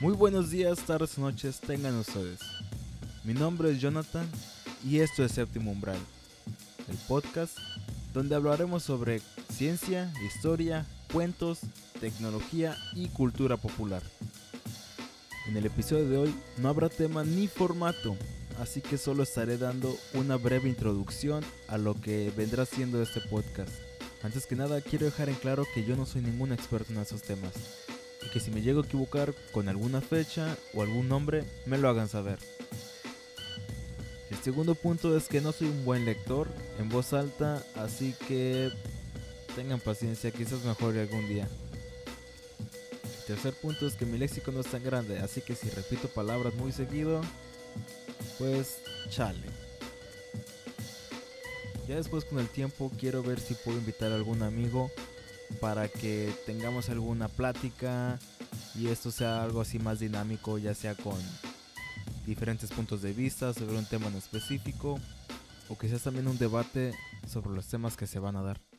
Muy buenos días, tardes noches tengan ustedes. Mi nombre es Jonathan y esto es Séptimo Umbral, el podcast donde hablaremos sobre ciencia, historia, cuentos, tecnología y cultura popular. En el episodio de hoy no habrá tema ni formato, así que solo estaré dando una breve introducción a lo que vendrá siendo este podcast. Antes que nada quiero dejar en claro que yo no soy ningún experto en esos temas y que si me llego a equivocar con alguna fecha o algún nombre me lo hagan saber. El segundo punto es que no soy un buen lector en voz alta, así que tengan paciencia, quizás mejore algún día. El tercer punto es que mi léxico no es tan grande, así que si repito palabras muy seguido, pues chale. Ya después con el tiempo quiero ver si puedo invitar a algún amigo para que tengamos alguna plática y esto sea algo así más dinámico, ya sea con diferentes puntos de vista sobre un tema en específico o quizás también un debate sobre los temas que se van a dar.